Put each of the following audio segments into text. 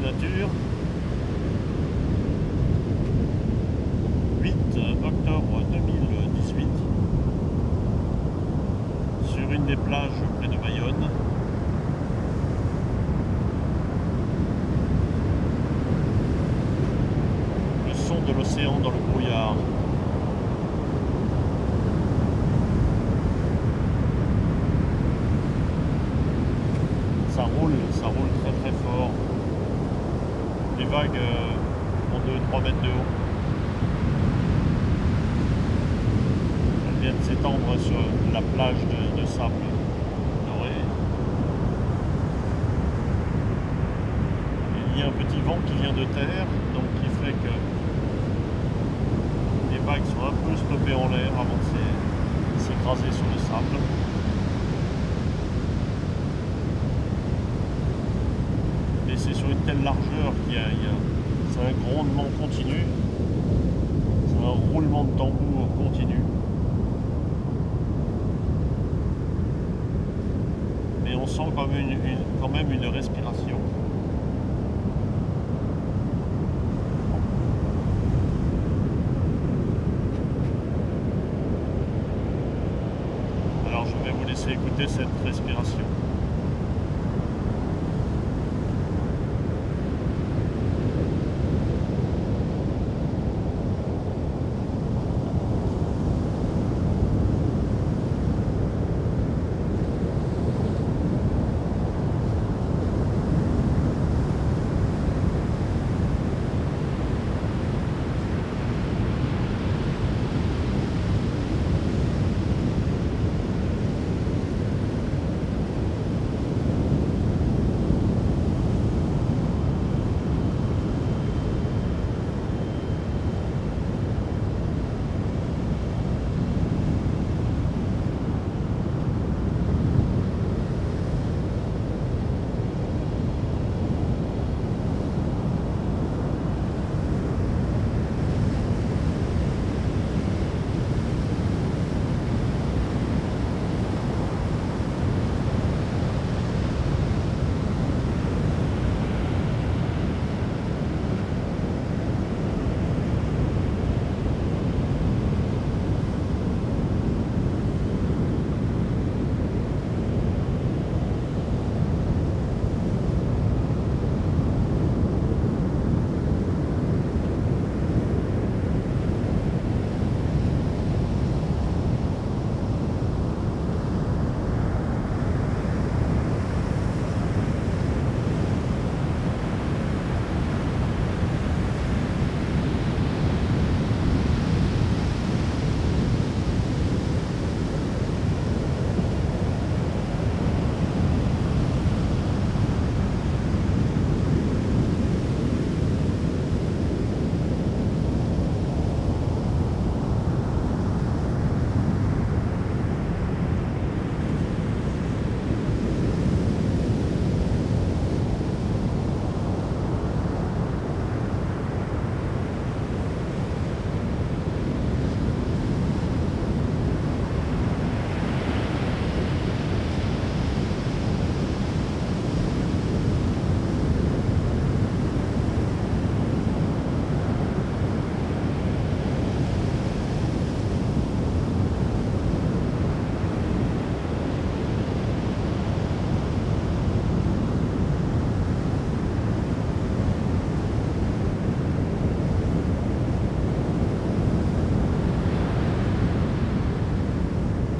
nature. 8 octobre 2018 sur une des plages près de Bayonne. Le son de l'océan dans le brouillard. ça roule, ça roule très très fort. Les vagues euh, ont 2-3 mètres de haut. Elles viennent s'étendre sur la plage de, sable doré. Il y a un petit vent qui vient de terre, donc qui fait que les vagues sont un peu stoppées en l'air avant de s'é- s'écraser sur le sable. C'est sur une telle largeur qu'il y a, un grondement continu, c'est un roulement de tambour continu. Mais on sent une- quand même une respiration. Alors je vais vous laisser écouter cette respiration.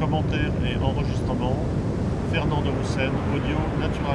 Commentaires et enregistrements, Fernand de audio naturaliste.